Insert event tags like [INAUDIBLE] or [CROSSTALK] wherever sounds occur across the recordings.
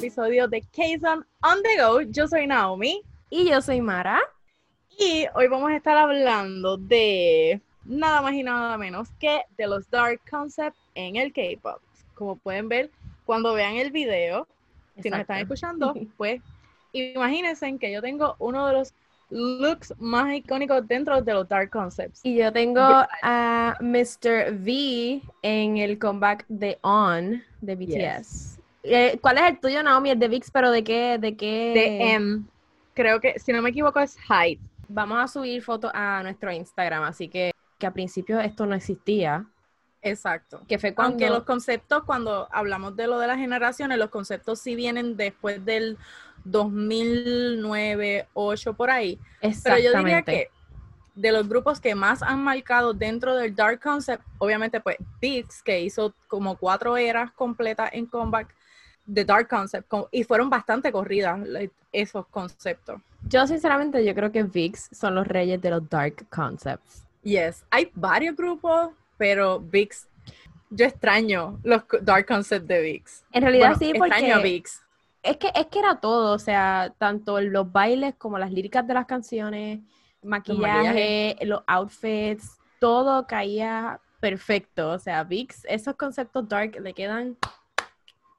episodio de Kazon on the Go. Yo soy Naomi. Y yo soy Mara. Y hoy vamos a estar hablando de nada más y nada menos que de los dark concepts en el K-pop. Como pueden ver, cuando vean el video, si nos están escuchando, [LAUGHS] pues imagínense que yo tengo uno de los looks más icónicos dentro de los dark concepts. Y yo tengo a Mr. V en el comeback de On de BTS. Eh, ¿Cuál es el tuyo, Naomi? El de VIX, pero ¿de qué? ¿De qué? De M. Creo que, si no me equivoco, es Hyde. Vamos a subir fotos a nuestro Instagram, así que, que a principio esto no existía. Exacto. Que fue cuando... Aunque los conceptos, cuando hablamos de lo de las generaciones, los conceptos sí vienen después del 2009, 8 por ahí. Pero yo diría que de los grupos que más han marcado dentro del Dark Concept, obviamente pues Biggs, que hizo como cuatro eras completas en Comeback de Dark Concept, y fueron bastante corridas esos conceptos. Yo sinceramente yo creo que VIX son los reyes de los Dark Concepts. Yes, hay varios grupos, pero VIX, yo extraño los Dark Concepts de VIX. En realidad sí, porque... Extraño a VIX es que, es que era todo, o sea, tanto los bailes como las líricas de las canciones, maquillaje, los outfits, todo caía perfecto. O sea, VIX, esos conceptos dark le quedan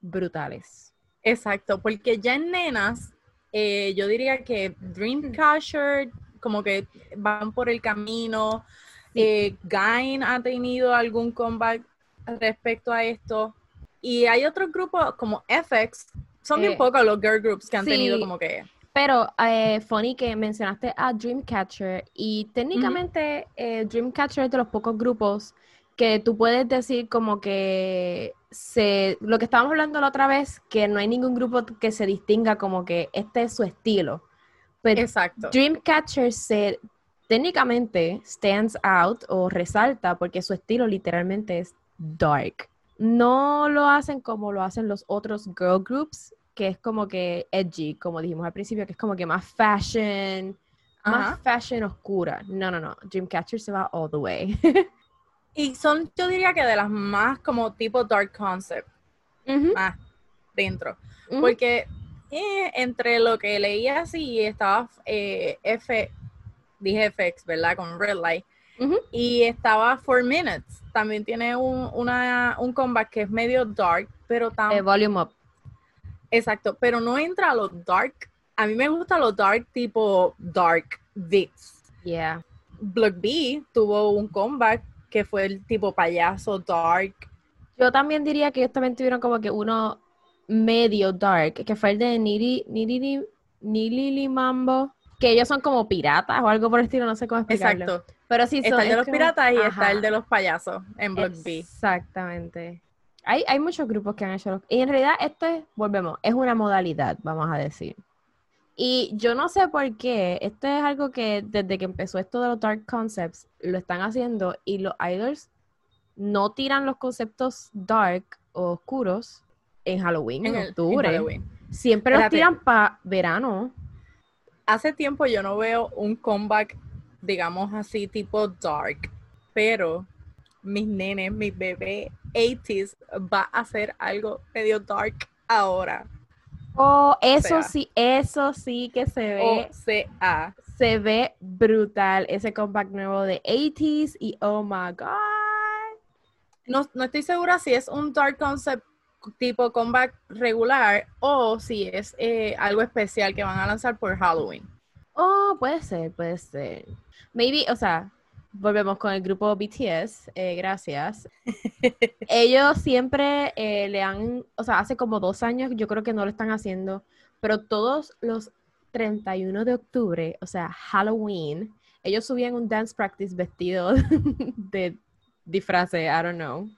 brutales. Exacto, porque ya en nenas, eh, yo diría que Dreamcatcher como que van por el camino. Eh, Gain ha tenido algún comeback respecto a esto. Y hay otros grupos como FX son bien eh, pocos los girl groups que han tenido como que... Pero, eh, funny que mencionaste a Dreamcatcher y técnicamente eh, Dreamcatcher es de los pocos grupos que tú puedes decir como que se, lo que estábamos hablando la otra vez, que no hay ningún grupo que se distinga como que este es su estilo. Pero Exacto. Dreamcatcher se técnicamente stands out o resalta porque su estilo literalmente es dark no lo hacen como lo hacen los otros girl groups, que es como que edgy, como dijimos al principio, que es como que más fashion, más fashion oscura. No, no, no. Dreamcatcher se va all the way. [LAUGHS] y son, yo diría que de las más como tipo dark concept. Más dentro. Porque eh, entre lo que leía así estaba eh, F, dije FX, ¿verdad? Con Red Light. Y estaba Four Minutes. También tiene un, una, un comeback que es medio dark, pero también... Eh, volume Up. Exacto, pero no entra a lo dark. A mí me gusta lo dark tipo Dark Vix. Yeah. Block B tuvo un comeback que fue el tipo payaso dark. Yo también diría que ellos también tuvieron como que uno medio dark, que fue el de Niri, Niri, Nili Mambo, que ellos son como piratas o algo por el estilo, no sé cómo explicarlo. Exacto. Pero sí, está el de los piratas y está el de los payasos en Block B. Exactamente. Hay, hay muchos grupos que han hecho los... Y en realidad esto es, volvemos, es una modalidad, vamos a decir. Y yo no sé por qué, esto es algo que desde que empezó esto de los dark concepts, lo están haciendo y los idols no tiran los conceptos dark o oscuros en Halloween, en, octubre. Siempre los tiran para verano. Hace tiempo yo no veo un comeback digamos así, tipo dark, pero mis nenes, mi bebé 80s va a hacer algo medio dark ahora. Oh, eso sí, eso sí que se ve. O sea, se ve brutal ese comeback nuevo de 80s y oh my god. No, no estoy segura si es un dark concept tipo comeback regular o si es eh, algo especial que van a lanzar por Halloween. Oh, puede ser, puede ser. Maybe, o sea, volvemos con el grupo BTS, eh, gracias. [LAUGHS] Ellos siempre eh, le han, o sea, hace como dos años yo creo que no lo están haciendo, pero todos los 31 de octubre, o sea, Halloween, ellos subían un dance practice vestido [LAUGHS] de disfraz, I don't know.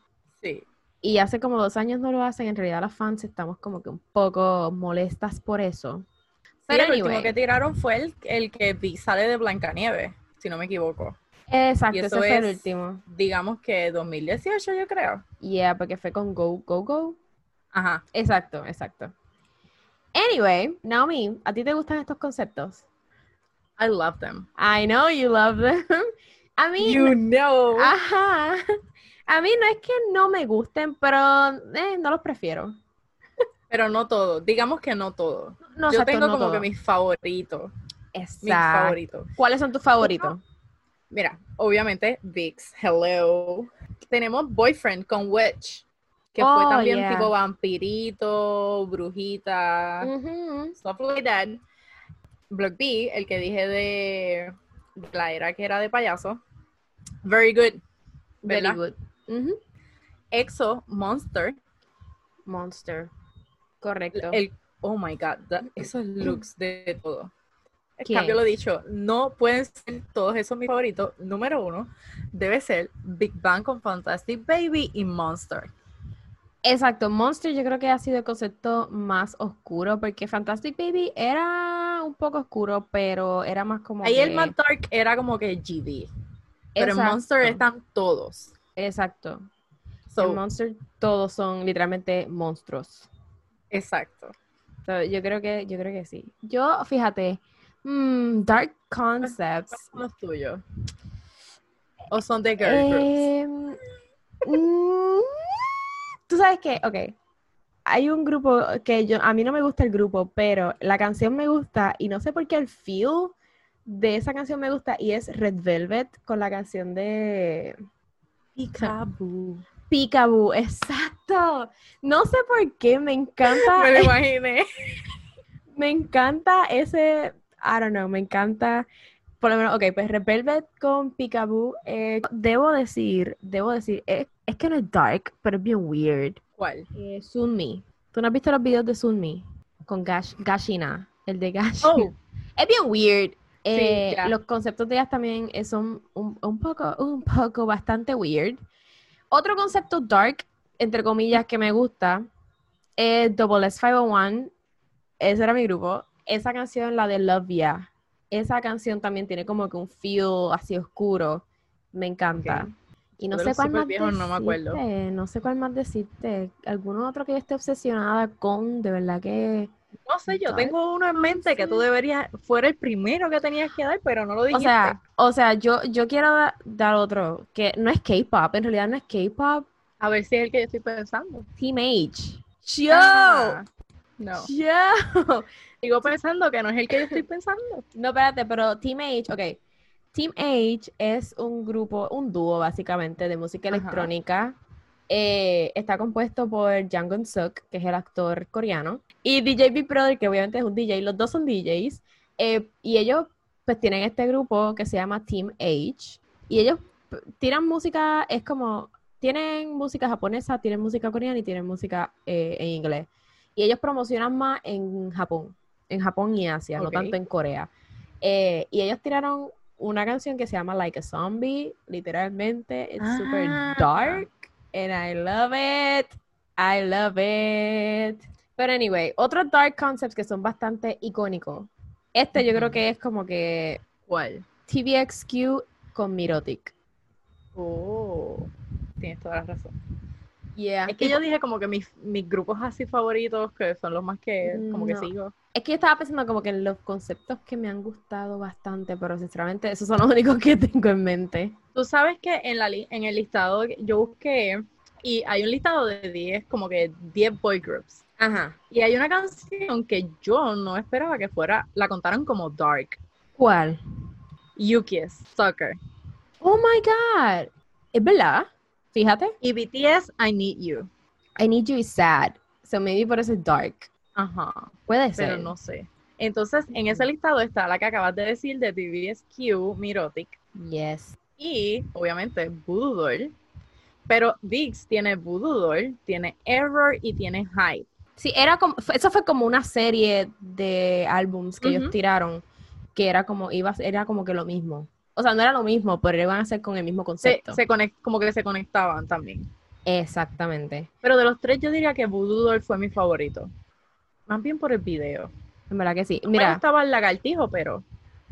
Sí. Y hace como dos años no lo hacen, en realidad las fans estamos como que un poco molestas por eso. Pero el último que tiraron fue el, el que sale de Blancanieves si no me equivoco. Exacto, ese fue el último. Digamos que 2018, yo creo. Yeah, porque fue con Go Go Go. Ajá. Exacto, exacto. Anyway, Naomi, ¿a ti te gustan estos conceptos? I love them. I know you love them. [LAUGHS] A mí. You know. Ajá. A mí no es que no me gusten, pero eh, no los prefiero. Pero no todo, digamos que no todo. Yo tengo como que mis favoritos. Exacto. Mis favoritos. ¿Cuáles son tus favoritos? Mira, obviamente VIX, Hello. Tenemos Boyfriend con Witch, que fue oh, también tipo vampirito, brujita, stuff like that. Block B, el que dije de la era que era de payaso. Very good. Very good. EXO, Monster. Monster. Correcto. El, oh my god, esos looks de todo. Cambio lo dicho, no pueden ser todos esos mis favoritos. Número uno debe ser Big Bang con Fantastic Baby y Monster. Exacto, Monster yo creo que ha sido el concepto más oscuro porque Fantastic Baby era un poco oscuro, pero era más como. Ahí el más dark era como que GD. Pero en Monster están todos. Exacto. en Monster todos son literalmente monstruos. Exacto. yo creo que, yo creo que sí. Yo, fíjate, mm, Dark Concepts. ¿Cuáles son los tuyos? ¿O son de girl groups? Em, mm, Tú sabes que, ok, hay un grupo que yo, a mí no me gusta el grupo, pero la canción me gusta y no sé por qué el feel de esa canción me gusta y es Red Velvet con la canción de Peekaboo. Peekaboo, exacto. No sé por qué, me encanta. [LAUGHS] me lo [LAUGHS] imaginé. me encanta ese, I don't know, me encanta. Por lo menos, ok, pues Red Velvet con Peekaboo. Eh, debo decir, debo decir, es, que no es dark, pero es bien weird. ¿Cuál? Eh, Sunmi. ¿Tú no has visto los videos de Sunmi? Con Gash, Gashina, el de Gash. Oh. [LAUGHS] Es bien weird. Eh, los conceptos de ellas también son un, un, poco, un poco bastante weird. Otro concepto dark, entre comillas, que me gusta es Double S501. Ese era mi grupo. Esa canción, la de Love Ya. Esa canción también tiene como que un feel así oscuro. Me encanta. Y no sé cuál más decirte, no me acuerdo. No sé cuál más decirte. ¿Alguno otro que yo esté obsesionada con? De verdad que no sé, yo tengo uno en mente que tú deberías, fuera el primero que tenías que dar, pero no lo dijiste. O sea, o sea yo, yo quiero dar otro, que no es K-pop, en realidad no es K-pop. A ver si es el que yo estoy pensando. Team H. Yo. Ah, no. Yo. Sigo pensando que no es el que yo estoy pensando. [LAUGHS] No, espérate, pero Team H, ok. Team H es un grupo, un dúo básicamente de música electrónica eh, está compuesto por Jang Gun Suk, que es el actor coreano, y DJ Big Brother, que obviamente es un DJ, los dos son DJs, eh, y ellos pues tienen este grupo que se llama Team H, y ellos tiran música, es como, tienen música japonesa, tienen música coreana y tienen música eh, en inglés. Y ellos promocionan más en Japón, en Japón y Asia, no tanto en Corea. y ellos tiraron una canción que se llama Like a Zombie, literalmente, es super ah. dark and I love it. I love it. But anyway, otros dark concepts que son bastante icónicos. Este yo creo que es como que. ¿Cuál? TVXQ con Mirotic. Oh, tienes toda la razón. Yeah. Es que yo dije como que mis, mis grupos así favoritos, que son los más que como que sigo. Es que yo estaba pensando como que en los conceptos que me han gustado bastante, pero sinceramente esos son los [LAUGHS] únicos que tengo en mente. Tú sabes que en, la en el listado yo busqué y hay un listado de 10, como que 10 boy groups. Ajá. Y hay una canción que yo no esperaba que fuera, la contaran como dark. ¿Cuál? Yuki's Soccer. Oh my god. ¿Es verdad? Fíjate. Y BTS, I Need You. I Need You is sad. So maybe por eso es dark. Ajá. Puede ser. Pero no sé. Entonces, en ese listado está la que acabas de decir de TVSQ, Mirotic. Yes. Y, obviamente, Voodoo Doll. Pero VIX tiene Voodoo Doll, tiene Error y tiene Hype. Sí, era como, eso fue como una serie de álbums que ellos tiraron, que era como, iba, era como que lo mismo. O sea, no era lo mismo, pero iban a ser con el mismo concepto. Se, como que se conectaban también. Exactamente. Pero de los tres yo diría que Voodoo Doll fue mi favorito. Más bien por el video. En verdad que sí. Mira, me gustaba el lagartijo, pero...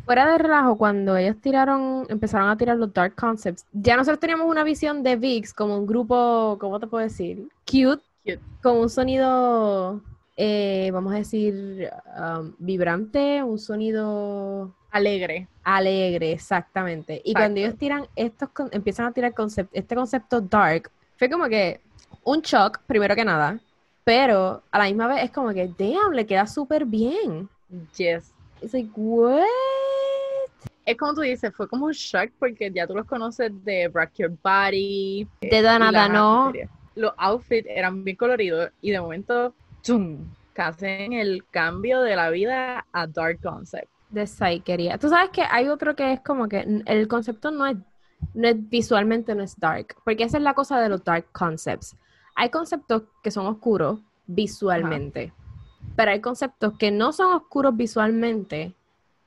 Fuera de relajo, cuando ellos tiraron, empezaron a tirar los Dark Concepts, ya nosotros teníamos una visión de VIX como un grupo, ¿cómo te puedo decir? Cute, con un sonido, eh, vamos a decir, um, vibrante, un sonido... Alegre. Alegre, exactamente. Y cuando ellos tiran estos, empiezan a tirar concept, este concepto dark, fue como que un shock, primero que nada, pero a la misma vez es como que, damn, le queda súper bien. Yes. It's like, what? Es como tú dices, fue como un shock porque ya tú los conoces de Rock Your Body. De Nada No. Los outfits eran bien coloridos y de momento, ¡tum! hacen el cambio de la vida a Dark Concept. De Psycheria. Tú sabes que hay otro que es como que el concepto no es, no es visualmente, no es dark, porque esa es la cosa de los dark concepts. Hay conceptos que son oscuros visualmente, pero hay conceptos que no son oscuros visualmente,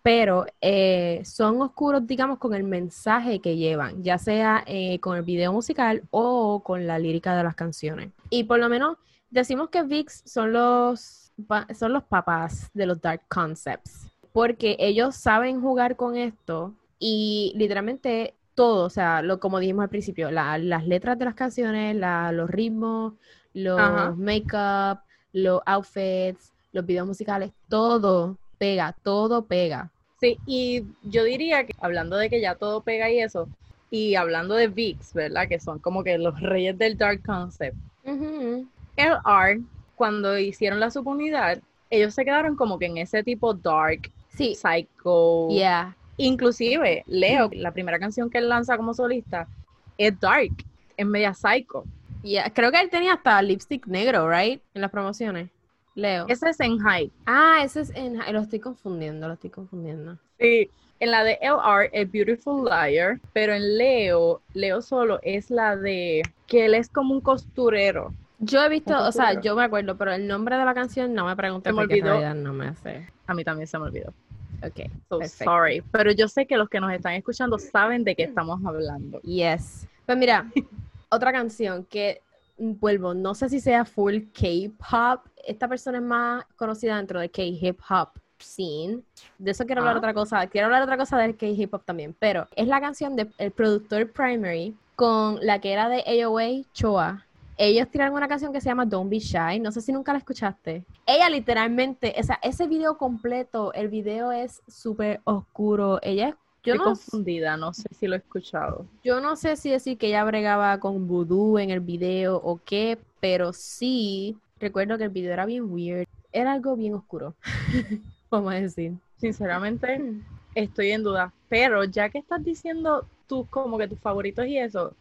pero eh, son oscuros, digamos, con el mensaje que llevan, ya sea eh, con el video musical o con la lírica de las canciones. Y por lo menos decimos que VIX son los, son los papás de los dark concepts, porque ellos saben jugar con esto y literalmente todo, o sea, lo, como dijimos al principio, las letras de las canciones, los ritmos, los make-up, los outfits, los videos musicales, todo pega, todo pega. Sí, y yo diría que hablando de que ya todo pega y eso, y hablando de VIX, ¿verdad? Que son como que los reyes del dark concept. Art, cuando hicieron la subunidad, ellos se quedaron como que en ese tipo dark, sí. psycho. Yeah. Inclusive, Leo, la primera canción que él lanza como solista, es dark, es media psycho. Yeah. Creo que él tenía hasta lipstick negro, right? En las promociones. Leo. Ese es en Hype. Ah, ese es en Lo estoy confundiendo, lo estoy confundiendo. Sí. En la de LR es Beautiful Liar, pero en Leo, Leo solo es la de que él es como un costurero. Yo he visto, o sea, yo me acuerdo, pero el nombre de la canción no me pregunté me porque no me sé. A mí también se me olvidó. Ok. So sorry. Pero yo sé que los que nos están escuchando saben de qué estamos hablando. Yes. Pues mira, [LAUGHS] otra canción que vuelvo, no sé si sea full K-pop. Esta persona es más conocida dentro de K-hip hop scene. De eso quiero hablar ah. otra cosa. Quiero hablar otra cosa del K-hip hop también. Pero es la canción del productor Primary con la que era de AOA Choa ellos tiraron una canción que se llama Don't Be Shy. No sé si nunca la escuchaste. Ella literalmente, o sea, ese video completo, el video es súper oscuro. Ella es yo Estoy confundida, no sé si lo he escuchado. Yo no sé si decir que ella bregaba con voodoo en el video o qué, pero sí recuerdo que el video era bien weird. Era algo bien oscuro, [LAUGHS] vamos a decir. Sinceramente, estoy en duda. Pero ya que estás diciendo tus como que tus favoritos y eso,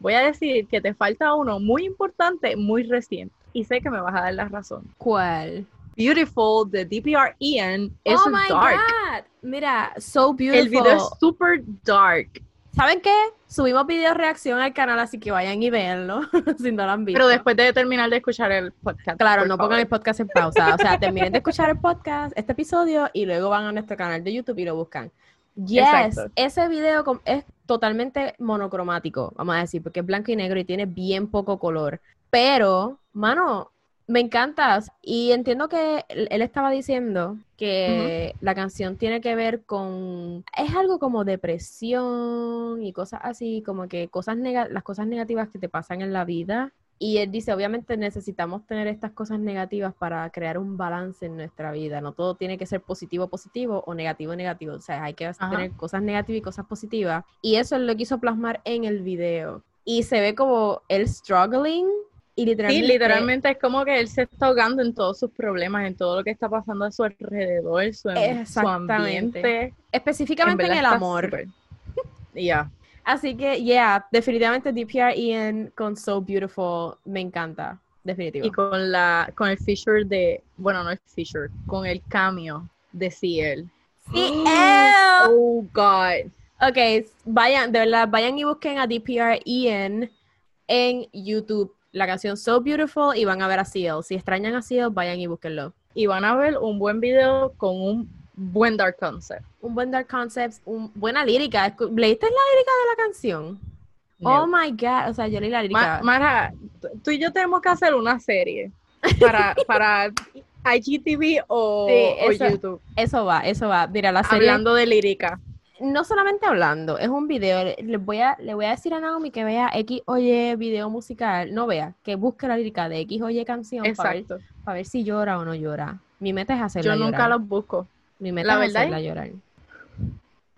voy a decir que te falta uno muy importante, muy reciente. Y sé que me vas a dar la razón. ¿Cuál? Beautiful de DPR Ian es oh my dark. God. Mira, so beautiful. El video es super dark. ¿Saben qué? Subimos video reacción al canal, así que vayan y véanlo [LAUGHS] si no lo han visto. Pero después de terminar de escuchar el podcast. Claro, no pongan el podcast en pausa. O sea, terminen de [LAUGHS] escuchar el podcast, este episodio, y luego van a nuestro canal de YouTube y lo buscan. Yes, ese video es totalmente monocromático, vamos a decir, porque es blanco y negro y tiene bien poco color. Pero, mano, me encanta. Y entiendo que él estaba diciendo que la canción tiene que ver con. Es algo como depresión y cosas así, como que cosas las cosas negativas que te pasan en la vida y él dice, obviamente necesitamos tener estas cosas negativas para crear un balance en nuestra vida. No todo tiene que ser positivo, positivo o negativo, negativo. O sea, hay que tener cosas negativas y cosas positivas. Y eso es lo quiso plasmar en el video. Y se ve como él struggling. Y literalmente, sí, literalmente es como que él se está ahogando en todos sus problemas, en todo lo que está pasando a su alrededor, su, su ambiente. Específicamente en, el amor. Ya. Así que, yeah, definitivamente DPR Ian con So Beautiful me encanta. Definitivo. Y con la con el feature de, bueno, no el feature, con el cameo de CL. CL. [GASPS] Oh God. Ok, vayan, de verdad, vayan y busquen a DPR Ian en YouTube la canción So Beautiful y van a ver a CL. Si extrañan a CL, vayan y búsquenlo. Y van a ver un buen video con un buen dark concept. Un buen dark concept, un, buena lírica. ¿Leíste la lírica de la canción? Oh my god, o sea, yo leí la lírica. Mara, tú y yo tenemos que hacer una serie [LAUGHS] para, para IGTV o, YouTube. Eso va, eso va. Mira, la serie. Hablando de lírica. No solamente hablando, es un video. Le voy a, le voy a decir a Naomi que vea X o Y video musical. No vea, que busque la lírica de X o Y canción Exacto. Para, ver, si llora o no llora. Mi meta es hacerla Yo nunca los busco la verdad es llorar.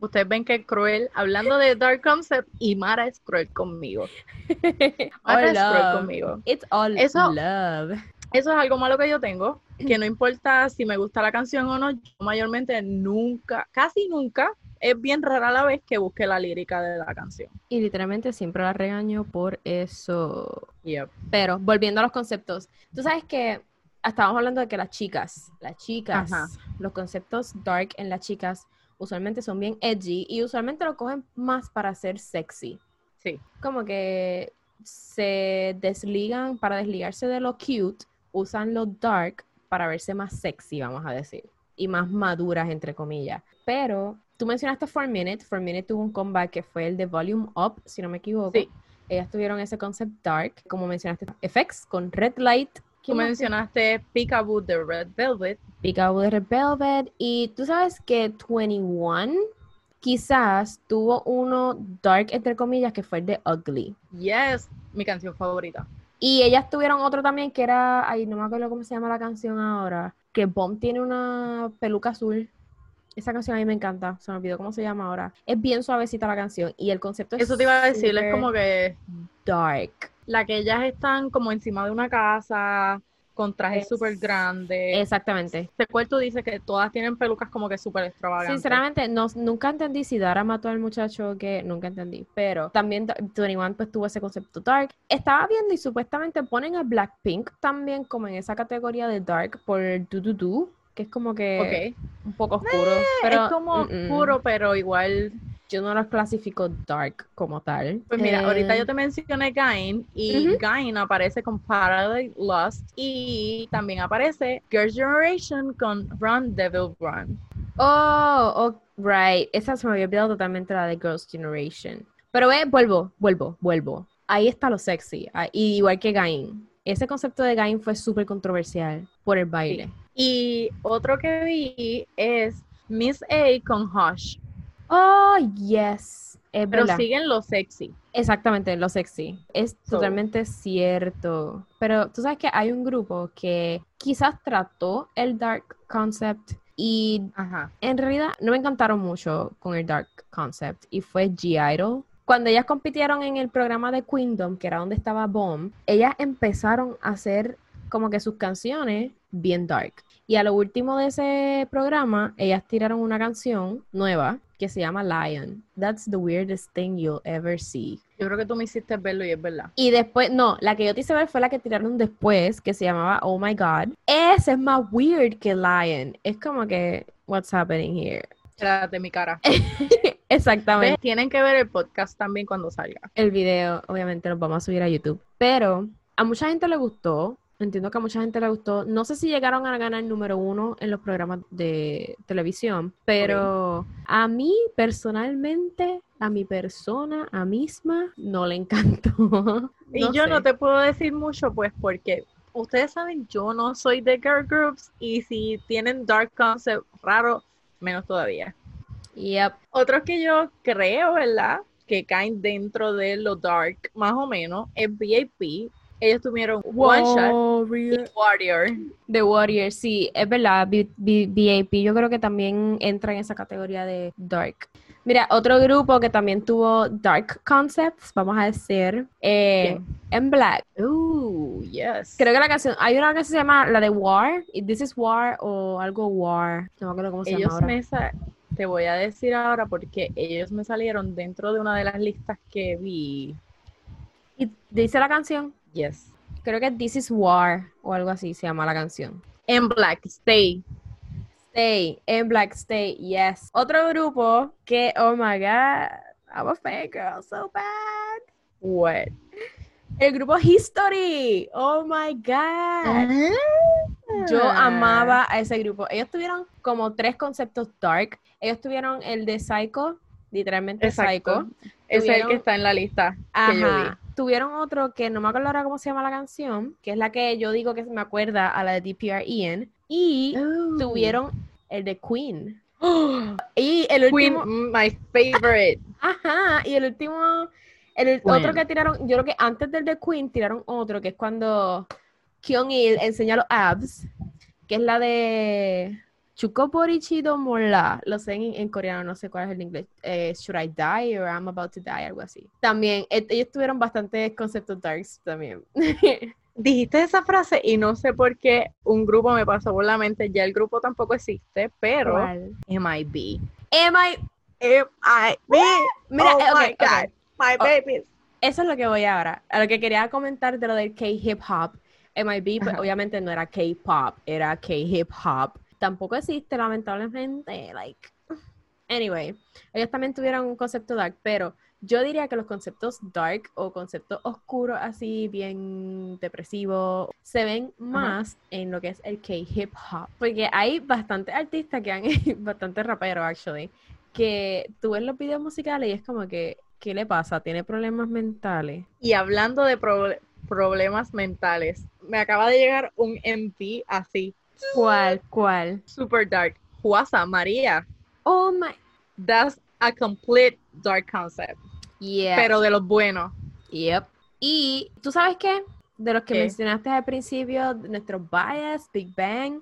Ustedes ven que es cruel, hablando de Dark Concept, y Mara es cruel conmigo. [LAUGHS] Mara es cruel conmigo. It's all love. Eso es algo malo que yo tengo, que no importa si me gusta la canción o no, yo mayormente nunca, casi nunca, es bien rara la vez que busque la lírica de la canción. Y literalmente siempre la regaño por eso. Yep. Pero volviendo a los conceptos, tú sabes que estábamos hablando de que las chicas, las chicas, los conceptos dark en las chicas usualmente son bien edgy y usualmente lo cogen más para ser sexy. Sí. Como que se desligan, para desligarse de lo cute, usan lo dark para verse más sexy, vamos a decir, y más maduras, entre comillas. Pero tú mencionaste For Minute, For Minute tuvo un comeback que fue el de Volume Up, si no me equivoco. Sí. Ellas tuvieron ese concept dark, como mencionaste, FX con Red Light. Tú mencionaste Peekaboo de Red Velvet. Peekaboo de Red Velvet. Y tú sabes que 21 quizás tuvo uno dark, entre comillas, que fue el de Ugly. Yes, mi canción favorita. Y ellas tuvieron otro también que era, ay, no me acuerdo cómo se llama la canción ahora, que Bomb tiene una peluca azul. Esa canción a mí me encanta, se me olvidó cómo se llama ahora. Es bien suavecita la canción y el concepto es Eso te iba a decir, es como que dark. La que ellas están como encima de una casa, con trajes súper grandes. Exactamente. Este cuarto dice que todas tienen pelucas como que súper extravagantes. Sinceramente, no, nunca entendí si Dara mató al muchacho que nunca entendí, pero también 21 pues tuvo ese concepto dark. Estaba viendo y supuestamente ponen a Blackpink también como en esa categoría de dark por Do Do Do, que es como que un poco oscuro. Eh, pero, es como oscuro, pero igual yo no los clasifico dark como tal. Pues mira, ahorita yo eh, te mencioné Gain y Gain aparece con Paradise Lost y también aparece Girls' Generation con Run Devil Run. Oh, oh, right. Esa se me había olvidado totalmente la de Girls' Generation. Pero ve, vuelvo, vuelvo, vuelvo. Ahí está lo sexy. Ah, igual que Gain. Ese concepto de Gain fue súper controversial por el baile. Y otro que vi es Miss A con Hush. Oh, yes. Pero siguen lo sexy. Exactamente, lo sexy. Es totalmente cierto. Pero tú sabes que hay un grupo que quizás trató el dark concept y en realidad no me encantaron mucho con el dark concept y fue G-Idol. Cuando ellas compitieron en el programa de Queendom, que era donde estaba Bomb, ellas empezaron a hacer como que sus canciones bien dark. Y a lo último de ese programa, ellas tiraron una canción nueva que se llama Lion. That's the weirdest thing you'll ever see. Yo creo que tú me hiciste verlo y es verdad. Y después, no, la que yo te hice ver fue la que tiraron después, que se llamaba Oh My God. Ese es más weird que Lion. Es como que, what's happening here? de mi cara. [LAUGHS] Exactamente. Tienen que ver el podcast también cuando salga. El video, obviamente, lo vamos a subir a YouTube. Pero a mucha gente le gustó. Entiendo que a mucha gente le gustó. No sé si llegaron a ganar el número uno en los programas de televisión, pero a mí personalmente, a mi persona, a misma, no le encantó. [LAUGHS] y yo no te puedo decir mucho, pues, porque ustedes saben, yo no soy de girl groups y si tienen dark concept raro, menos todavía. Yep. Otros que yo creo, ¿verdad? Que caen dentro de lo dark, más o menos, es VIP, ellos tuvieron One Shot Warrior. The Warrior, sí, es verdad. VIP yo creo que también entra en esa categoría de Dark. Mira, otro grupo que también tuvo Dark Concepts, vamos a decir, eh, en Black. Uh, yes. Creo que la canción, hay una que se llama la de War, This is War o algo War, no me acuerdo cómo se llama ahora. Te voy a decir ahora porque ellos me salieron dentro de una de las listas que vi. ¿Y dice la canción? Yes. Creo que This is War o algo así se llama la canción. En Black, Stay. Stay, en Black Stay, yes. Otro grupo que, oh my god, I'm a fan girl, so bad. What? El grupo History. Oh my god. Yo amaba a ese grupo. Ellos tuvieron como tres conceptos dark. Ellos tuvieron el de Psycho, literalmente Psycho. Ese es el que está en la lista que yo vi tuvieron otro que no me acuerdo ahora cómo se llama la canción, que es la que yo digo que me acuerda a la de DPR Ian. Y oh. tuvieron el de Queen. [GASPS] y el último. Queen, my favorite. Ajá, y el último. El otro que tiraron, yo creo que antes del de Queen tiraron otro, que es cuando Kyung Il enseña los abs, que es la de Chukoporichido Mola, lo sé en, coreano, no sé cuál es el inglés. Eh, Should I Die or I'm About to Die, algo así. También, ellos tuvieron bastantes conceptos darks también. [LAUGHS] dijiste esa frase y no sé por qué un grupo me pasó por la mente. Ya el grupo tampoco existe, pero MIB. MIB. MIB. Mira, oh my God. My oh, babies. Eso es lo que voy ahora. A lo que quería comentar de lo del K-hip hop. MIB, pues, obviamente no era K-pop, era K-hip hop. Tampoco existe, lamentablemente. Like. Anyway, ellos también tuvieron un concepto dark, pero yo diría que los conceptos dark o conceptos oscuros, así bien depresivos, se ven más en lo que es el K-hip hop. Porque hay bastantes artistas que han, [LAUGHS] bastante raperos, actually, que tú ves los videos musicales y es como que, ¿qué le pasa? ¿Tiene problemas mentales? Y hablando de problemas mentales, me acaba de llegar un MP así. ¿Cuál? ¿Cuál? Super dark. Juasa, María. Oh my. That's a complete dark concept. Pero de los buenos. Yep. Y tú sabes qué? De los que mencionaste al principio, nuestro bias, Big Bang,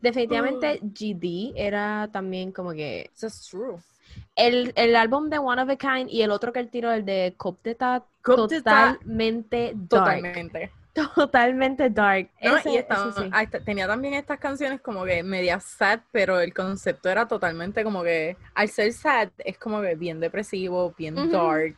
definitivamente mm. GD era también como que. That's true. El, el, álbum de One of a Kind y el otro que él tiró, el de Cop totalmente dark. Totalmente. Totalmente dark. tenía también estas canciones como que media sad, pero el concepto era totalmente como que al ser sad es como que bien depresivo, bien dark.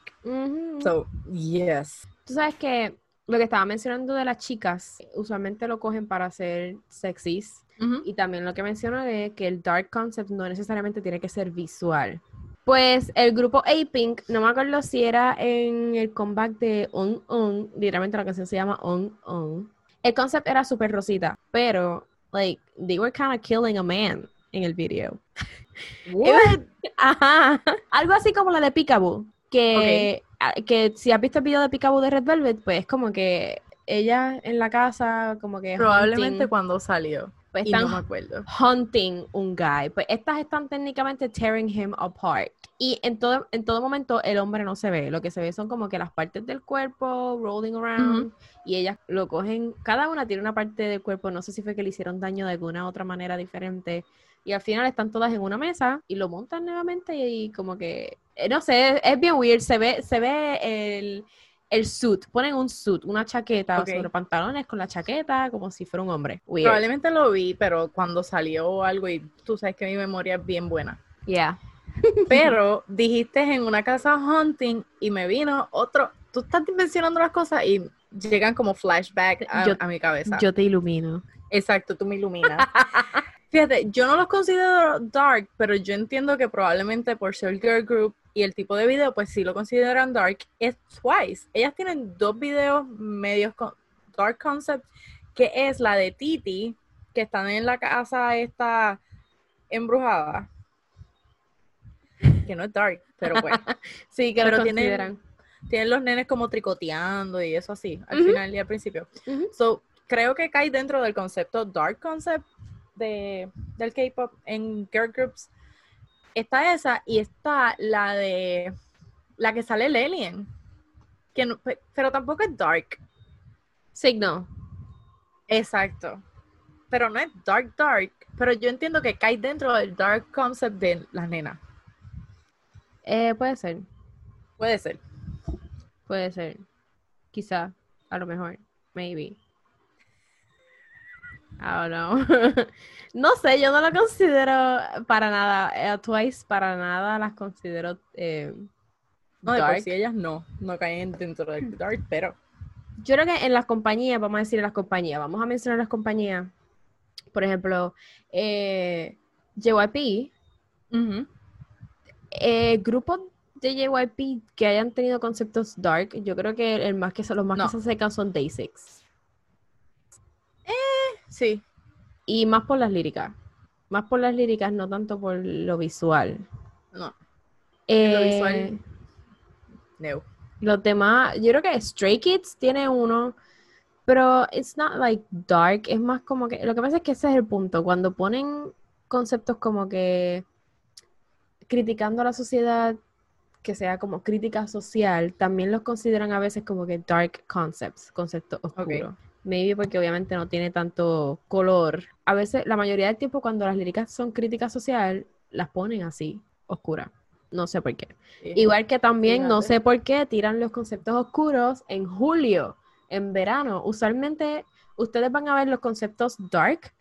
So, yes. Tú sabes que lo que estaba mencionando de las chicas, usualmente lo cogen para hacer sexys. Y también lo que menciono de que el dark concept no necesariamente tiene que ser visual. Pues el grupo A-Pink, no me acuerdo si era en el comeback de On On, literalmente la canción se llama On On. El concept era súper rosita, pero, like, they were kind of killing a man en el video. [LAUGHS] What? Ajá. Algo así como la de Peekaboo, que, que si has visto el video de Peekaboo de Red Velvet, pues como que ella en la casa, como que... Probablemente cuando salió. Pues están hunting un guy. Pues estas están técnicamente tearing him apart. Y en todo, en todo momento el hombre no se ve. Lo que se ve son como que las partes del cuerpo rolling around. Y ellas lo cogen. Cada una tiene una parte del cuerpo. No sé si fue que le hicieron daño de alguna otra manera diferente. Y al final están todas en una mesa y lo montan nuevamente y como que. Eh, no sé, es bien weird. Se ve, se ve el el suit, ponen un suit, una chaqueta sobre pantalones con la chaqueta como si fuera un hombre. Probablemente lo vi, pero cuando salió algo y tú sabes que mi memoria es bien buena. Yeah. [LAUGHS] pero dijiste en una casa hunting y me vino otro, tú estás mencionando las cosas y llegan como flashback a, mi cabeza. Yo te ilumino. Exacto, tú me iluminas. [LAUGHS] Fíjate, yo no los considero dark, pero yo entiendo que probablemente por ser girl group y el tipo de video, pues sí lo consideran dark, es Twice. Ellas tienen dos videos medios con dark concept, que es la de Titi, que están en la casa esta embrujada. Que no es dark, pero bueno. [LAUGHS] sí, que lo consideran. Tienen, los nenes como tricoteando y eso así, al final y al principio. So, creo que cae dentro del concepto dark concept de, del K-pop en girl groups está esa y está la de la que sale el alien. Que pero tampoco es dark. Signal. Exacto. Pero no es dark, dark. Pero yo entiendo que cae dentro del dark concept de las nenas. Eh, puede ser. Puede ser. Puede ser. Quizá. A lo mejor. Maybe. I don't know. no sé, yo no lo considero para nada. Eh, Twice para nada las considero. Eh, no, de por si ellas no, no caen dentro del dark, pero. Yo creo que en las compañías, vamos a decir en las compañías, vamos a mencionar las compañías. Por ejemplo, eh, JYP. eh, grupos de JYP que hayan tenido conceptos dark, yo creo que el más que los más que se acercan son Day6. Sí. Y más por las líricas. Más por las líricas, no tanto por lo visual. No. Eh, lo visual. No. Los demás, yo creo que Stray Kids tiene uno, pero it's not like dark, es más como que, lo que pasa es que ese es el punto, cuando ponen conceptos como que criticando a la sociedad, que sea como crítica social, también los consideran a veces como que dark concepts, conceptos oscuros. Maybe porque obviamente no tiene tanto color. A veces, la mayoría del tiempo, cuando las líricas son crítica social, las ponen así, oscuras. No sé por qué. Igual que también no sé por qué tiran los conceptos oscuros en julio. en verano, usualmente ustedes van a ver los conceptos dark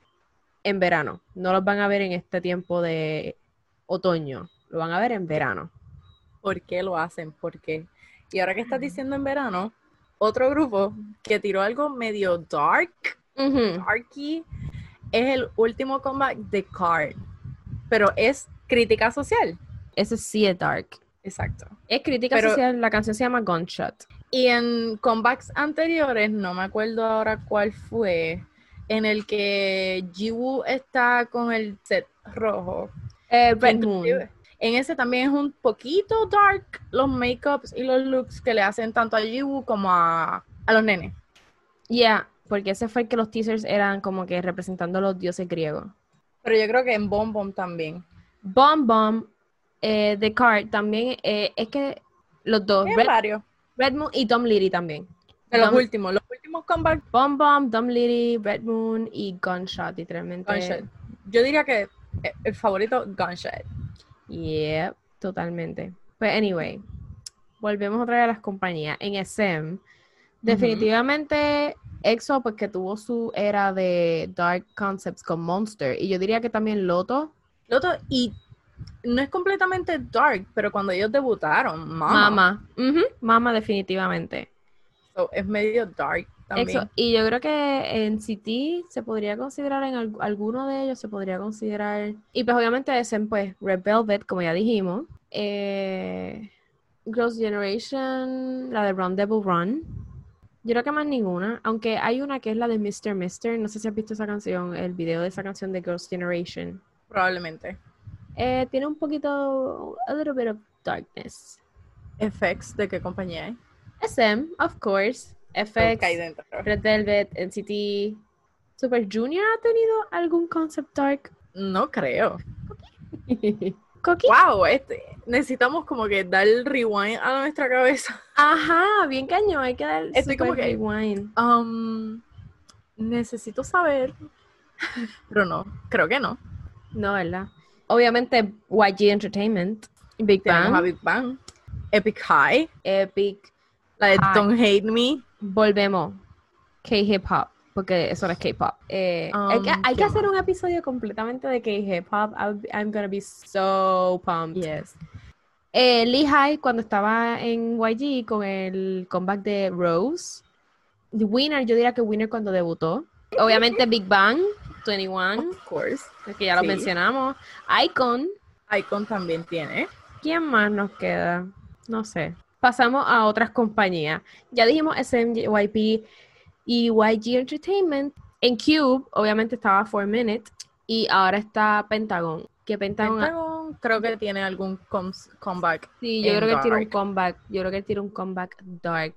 en verano, no los van a ver en este tiempo de otoño, lo van a ver en verano. ¿Por qué lo hacen? ¿Por qué? Y ahora que estás diciendo en verano, otro grupo que tiró algo medio dark, darky, es el último comeback de Card. Pero es crítica social. Ese sí es dark. Exacto. Es crítica social, la canción se llama Gunshot. Y en comebacks anteriores, no me acuerdo ahora cuál fue, en el que Jiwoo está con el set rojo. Eh, Red Moon. En ese también es un poquito dark los makeups y los looks que le hacen tanto a Jiwoo como a, los nenes. Yeah, porque ese fue el que los teasers eran como que representando a los dioses griegos. Pero yo creo que en Bomb Bomb también. Bomb Bomb, eh, The Card también, eh, es que los dos. Red, varios. Red Moon y Tom Liddy también. De los últimos, los últimos comebacks. Bomb Bomb, Tom Liddy, Red Moon y Gunshot, literalmente. Gunshot. Yo diría que eh, el favorito, Gunshot. Yep, totalmente. Pues anyway, volvemos otra vez a las compañías. En SM, definitivamente EXO, pues que tuvo su era de Dark Concepts con Monster. Y yo diría que también Loto. Loto, y no es completamente dark, pero cuando ellos debutaron, Mama. Mama, definitivamente. es medio dark también. Y yo creo que en City se podría considerar, en alguno de ellos se podría considerar. Y pues obviamente es en pues Red Velvet, como ya dijimos. Eh, Girls' Generation, la de Run Devil Run. Yo creo que más ninguna, aunque hay una que es la de Mr. Mister, no sé si has visto esa canción, el video de esa canción de Girls' Generation. Probablemente. Eh, tiene un poquito, a little bit of darkness. FX, ¿de qué compañía es? SM, of course. FX, Red Velvet, NCT. Super Junior ha tenido algún concept dark? No creo. [LAUGHS] Wow, este, necesitamos como que dar el rewind a nuestra cabeza. Ajá, bien cañón, hay que dar Estoy como que, rewind. Um, necesito saber, pero no, creo que no. No, ¿verdad? Obviamente YG Entertainment, Big Bang. Big Bang. Epic High. Epic. La de Don't Hate Me. Volvemos. K-Hip Hop, porque eso no es K-Pop. Eh, hay, que, um, hacer un episodio completamente de K-Hip Hop. I'm gonna be so pumped. Yes. Eh, Lehigh, cuando estaba en YG con el comeback de Rose. Winner, yo diría que Winner cuando debutó. Obviamente Big Bang. 21. Of course. Que ya lo mencionamos. Icon. Icon también tiene. ¿Quién más nos queda? No sé. Pasamos a otras compañías. Ya dijimos SMYP y YG Entertainment. En Cube, obviamente estaba 4 Minute. Y ahora está Pentagon. Que Pentagon, creo que tiene algún comeback. Sí, yo creo que tiene un comeback. Yo creo que tiene un comeback dark.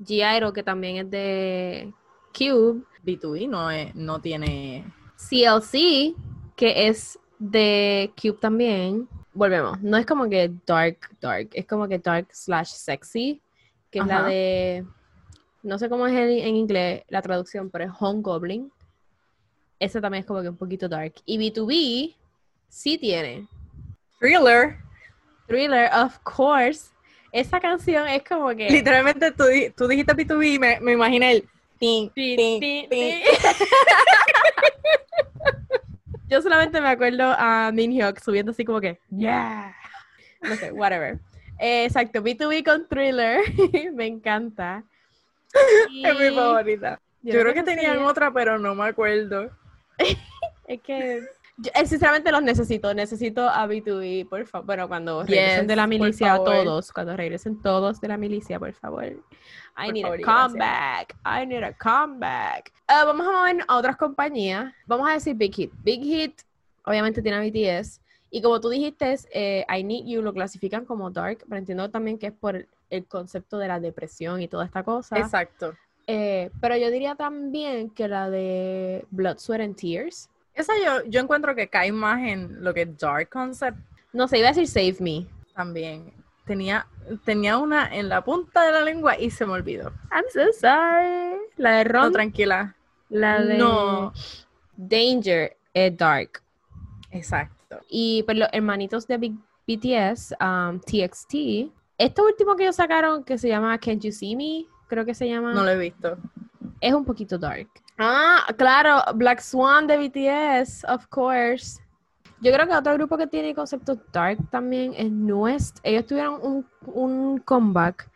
G.I.R.O. que también es de Cube. B2B no, no tiene CLC, que es de Cube también. Volvemos, no es como que dark, dark, es como que dark slash sexy, que es la de, no sé cómo es en, inglés la traducción, pero es Home Goblin. Ese también es como que un poquito dark. Y B2B sí tiene. Thriller. Thriller, of course. Esa canción es como que... Literalmente tú, tú dijiste B2B y me, me imaginé el... [LAUGHS] Yo solamente me acuerdo a Min Hyuk subiendo así como que, yeah. No sé, whatever. [LAUGHS] Eh, exacto, B2B con Thriller. [LAUGHS] me encanta. [LAUGHS] Es mi favorita. Yo, creo, que, tenían otra, pero no me acuerdo. es que eh, sinceramente los necesito, necesito a B2B, por favor. Bueno, cuando regresen de la milicia todos, cuando regresen todos de la milicia, por favor. I need a comeback. I need a comeback. Uh, vamos a mover a otras compañías. Vamos a decir Big Hit. Big Hit, obviamente tiene a BTS. Y como tú dijiste, eh, I Need You lo clasifican como dark, pero entiendo también que es por el concepto de la depresión y toda esta cosa. Exacto. Eh, pero yo diría también que la de Blood, Sweat and Tears. Esa yo, yo encuentro que cae más en lo que es dark concept. No sé, iba a decir Save Me. También tenía, tenía una en la punta de la lengua y se me olvidó. I'm so sorry. La de Ron. No, tranquila. La de no. Danger es dark. Exacto. Y pues los hermanitos de BTS, um, TXT, esto último que ellos sacaron que se llama Can't You See Me, creo que se llama. No lo he visto. Es un poquito dark. Ah, claro, Black Swan de BTS, of course. Yo creo que otro grupo que tiene concepto dark también es Nuest. Ellos tuvieron un, un comeback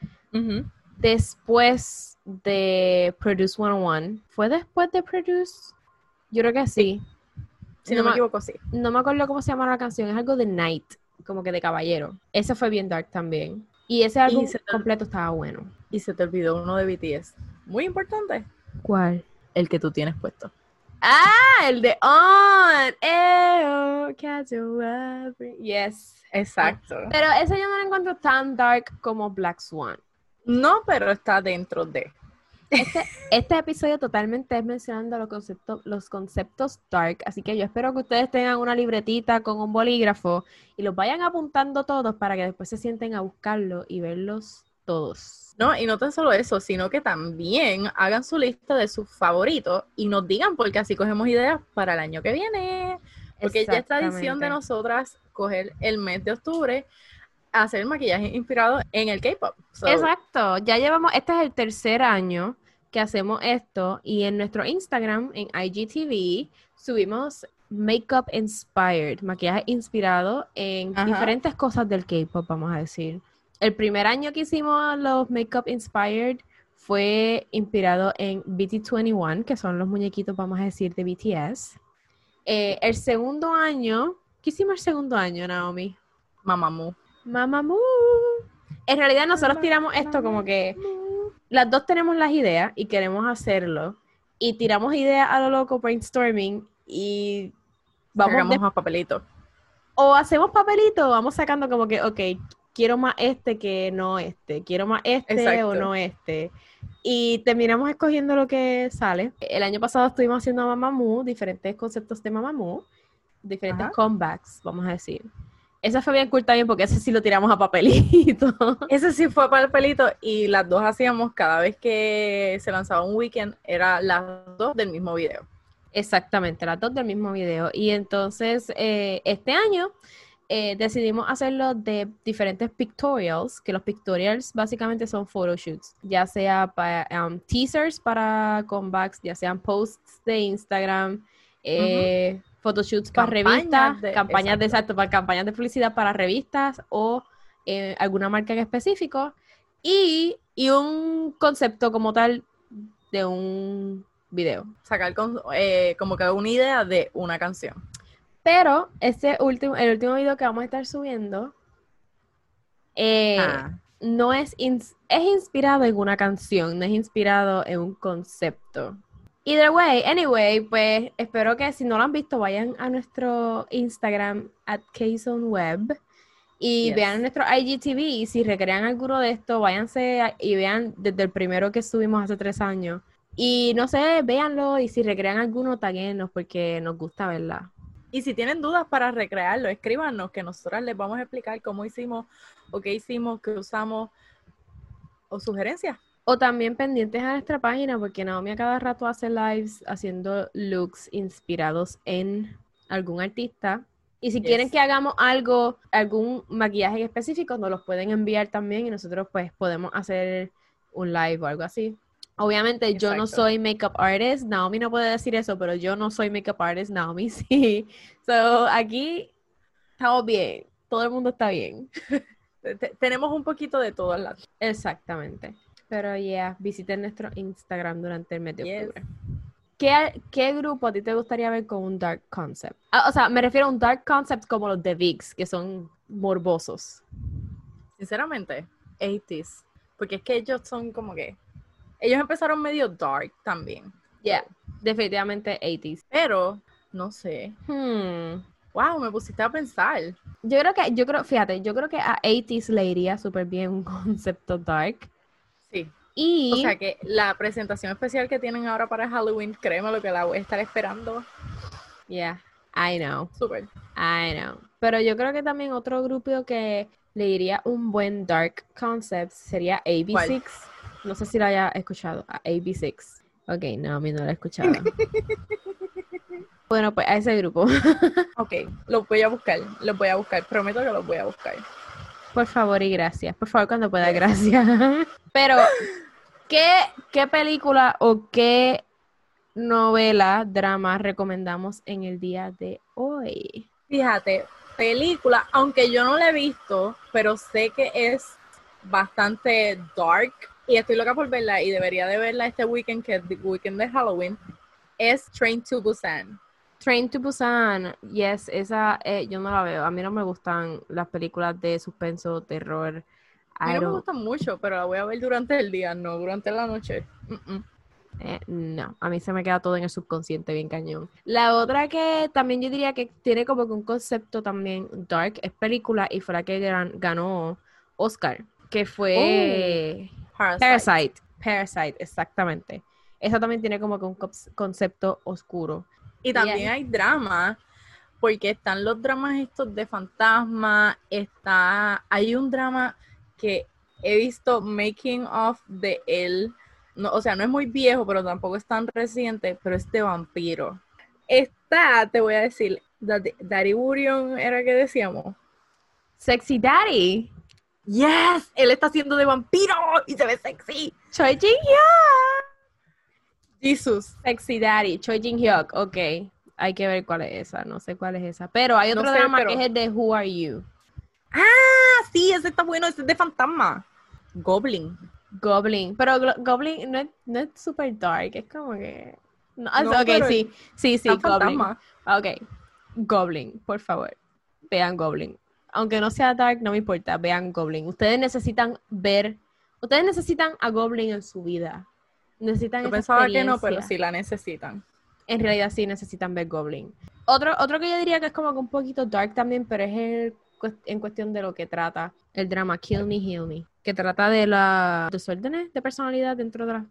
después de Produce 101. ¿Fue después de Produce? Yo creo que sí. Si no, me equivoco, sí. No me acuerdo cómo se llama la canción. Es algo de Night, como que de caballero. Ese fue bien dark también. Y ese álbum completo estaba bueno. Y se te olvidó uno de BTS. Muy importante. ¿Cuál? El que tú tienes puesto. Ah, el de On. yes. Exacto. Pero ese yo no lo encuentro tan dark como Black Swan. No, pero está dentro de. Este, este, episodio totalmente es mencionando los conceptos, los conceptos dark, así que yo espero que ustedes tengan una libretita con un bolígrafo y los vayan apuntando todos para que después se sienten a buscarlo y verlos todos. No, y no tan solo eso, sino que también hagan su lista de sus favoritos y nos digan, porque así cogemos ideas para el año que viene. Porque ya esta edición de nosotras coger el mes de octubre hacer maquillaje inspirado en el K-pop. Exacto, ya llevamos, este es el tercer año que hacemos esto y en nuestro Instagram, en IGTV, subimos Makeup Inspired, maquillaje inspirado en diferentes cosas del K-pop, vamos a decir. El primer año que hicimos los Makeup Inspired fue inspirado en BT21, que son los muñequitos, vamos a decir, de BTS. Eh, el segundo año, ¿qué hicimos el segundo año, Naomi? Mamamoo. Mamamoo. En realidad nosotros tiramos esto como que las dos tenemos las ideas y queremos hacerlo. Y tiramos ideas a lo loco brainstorming y vamos a papelito. O hacemos papelito o vamos sacando como que, ok, quiero más este que no este, quiero más este o no este. Y terminamos escogiendo lo que sale. El año pasado estuvimos haciendo Mamamoo, diferentes conceptos de Mamamoo, diferentes comebacks, vamos a decir. Esa fue bien cool también porque ese sí lo tiramos a papelito. [LAUGHS] Ese sí fue a papelito y las dos hacíamos cada vez que se lanzaba un weekend, era las dos del mismo video. Exactamente, las dos del mismo video. Y entonces eh, este año eh, decidimos hacerlo de diferentes pictorials, que los pictorials básicamente son photoshoots, ya sea para um, teasers para comebacks, ya sean posts de Instagram, eh, photoshoots para revistas, campañas de exacto, para campañas de publicidad para revistas o eh, alguna marca en específico y, un concepto como tal de un video. Sacar eh, como que una idea de una canción. Pero este último, el último video que vamos a estar subiendo eh, ah. no es, es inspirado en una canción, no es inspirado en un concepto. Either way, anyway, pues espero que si no lo han visto, vayan a nuestro Instagram at Web y vean nuestro IGTV y si recrean alguno de estos, váyanse y vean desde el primero que subimos hace tres años. Y no sé, véanlo y si recrean alguno, taguenos porque nos gusta verla. Y si tienen dudas para recrearlo, escríbanos que nosotros les vamos a explicar cómo hicimos o qué hicimos, qué usamos o sugerencias. O también pendientes a nuestra página, porque Naomi a cada rato hace lives haciendo looks inspirados en algún artista. Y si quieren que hagamos algo, algún maquillaje específico, nos los pueden enviar también y nosotros pues podemos hacer un live o algo así. Obviamente yo no soy makeup artist, Naomi no puede decir eso, pero yo no soy makeup artist, Naomi [LAUGHS] sí. So aquí estamos bien, todo el mundo está bien. Tenemos un poquito de todo al lado. Exactamente. Pero ya, yeah, visiten nuestro Instagram durante el mes de octubre. ¿Qué, grupo a ti te gustaría ver con un dark concept? Ah, o sea, me refiero a un dark concept como los de VIX, que son morbosos. Sinceramente, 80s. Porque es que ellos son como que. Ellos empezaron medio dark también. Yeah, definitivamente 80s. Pero, no sé. Hmm. Wow, me pusiste a pensar. Yo creo que, yo creo, fíjate, yo creo que a 80s le iría súper bien un [LAUGHS] concepto dark. Sí. Y... O sea que la presentación especial que tienen ahora para Halloween, créeme lo que la voy a estar esperando. Yeah, I know. Super. I know. Pero yo creo que también otro grupo que le diría un buen dark concept sería AB6. No sé si lo haya escuchado. AB6. Ok, no, a mí no lo he escuchado. [LAUGHS] bueno, pues a ese grupo. [LAUGHS] ok, lo voy a buscar. Lo voy a buscar. Prometo que lo voy a buscar. Por favor y gracias. Por favor, cuando pueda, gracias. [LAUGHS] Pero, ¿Qué, ¿Qué película o qué novela, drama recomendamos en el día de hoy? Fíjate, película, aunque yo no la he visto, pero sé que es bastante dark y estoy loca por verla y debería de verla este weekend, que es el weekend de Halloween, es Train to Busan. Train to Busan, yes, esa eh, yo no la veo. A mí no me gustan las películas de suspenso, terror. A mí no me gustan mucho, pero la voy a ver durante el día, no durante la noche. Eh, no, a mí se me queda todo en el subconsciente bien cañón. La otra que también yo diría que tiene como que un concepto también dark es película y fue la que ganó Oscar, que fue oh, Parasite. Parasite. exactamente. Esa también tiene como que un concepto oscuro. Y también hay drama, porque están los dramas estos de fantasma, está, hay un drama que he visto making of de él, no, o sea, no es muy viejo, pero tampoco es tan reciente, pero es de vampiro. Está, te voy a decir, Daddy Burion era que decíamos. Sexy Daddy. Yes, él está haciendo de vampiro y se ve sexy. Choi Jin Hyuk. Jesus. Sexy Daddy, Choi Jin Hyuk, ok. Hay que ver cuál es esa, no sé cuál es esa. Pero hay otro drama que es el de Who Are You. Ah, sí, ese está bueno, ese es de fantasma. Goblin. Goblin, pero Goblin no es, no es super dark, es como que... No, ok, sí, sí, sí, Goblin. Ok, Goblin, por favor, vean Goblin. Aunque no sea dark, no me importa, vean Goblin. Ustedes necesitan ver, ustedes necesitan a Goblin en su vida. Necesitan Yo pensaba que no, pero sí la necesitan. En realidad sí necesitan ver Goblin. Otro, otro que yo diría que es como que un poquito dark también, pero es el en cuestión de lo que trata el drama Kill Me, Heal Me, que trata de las desórdenes de personalidad dentro de las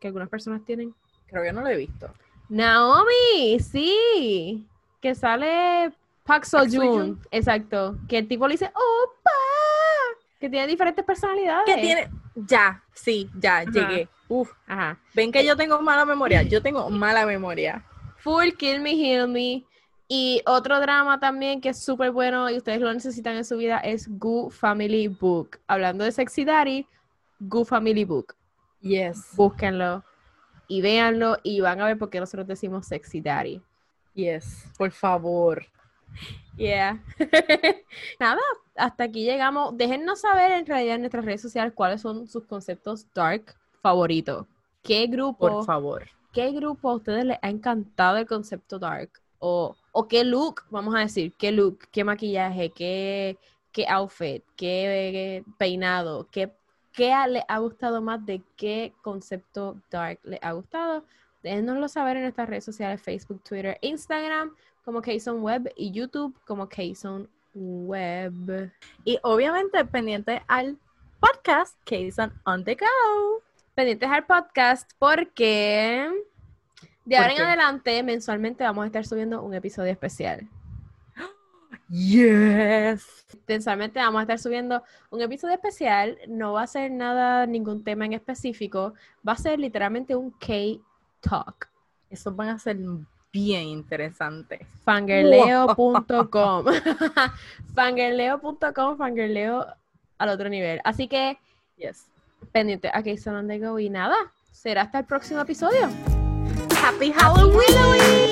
que algunas personas tienen. Creo que no lo he visto. Naomi, sí, que sale Park So Joon, exacto, que el tipo le dice, ¡Opa! Que tiene diferentes personalidades. Que tiene, ya, sí, ya, llegué. Uf, ajá. Ven que yo tengo mala memoria, yo tengo mala memoria. Full Kill Me, Heal Me. Y otro drama también que es súper bueno y ustedes lo necesitan en su vida es Goo Family Book. Hablando de Sexy Daddy, Goo Family Book. Yes. Búsquenlo y véanlo y van a ver por qué nosotros decimos Sexy Daddy. Yes, por favor. Yeah. [LAUGHS] Nada, hasta aquí llegamos. Déjennos saber en realidad en nuestras redes sociales cuáles son sus conceptos dark favoritos. ¿Qué grupo? Por favor. ¿Qué grupo a ustedes les ha encantado el concepto dark? O o qué look, vamos a decir, qué look, qué maquillaje, qué, qué outfit, qué peinado, qué, qué le ha gustado más de qué concepto dark le ha gustado. Déjenoslo saber en nuestras redes sociales, Facebook, Twitter, Instagram, como Kson Web y YouTube como Kson Web. Y obviamente pendiente al podcast Kson on the go. Pendientes al podcast porque de ahora en adelante, mensualmente vamos a estar subiendo un episodio especial. Yes. Mensualmente vamos a estar subiendo un episodio especial. No va a ser nada, ningún tema en específico. Va a ser literalmente un K-Talk. Esos van a ser bien interesantes. [LAUGHS] Fangirleo.com. Fangirleo.com, fangirleo al otro nivel. Así que, yes. pendiente a K-Son on the Go y nada. Será hasta el próximo episodio. Happy Halloween!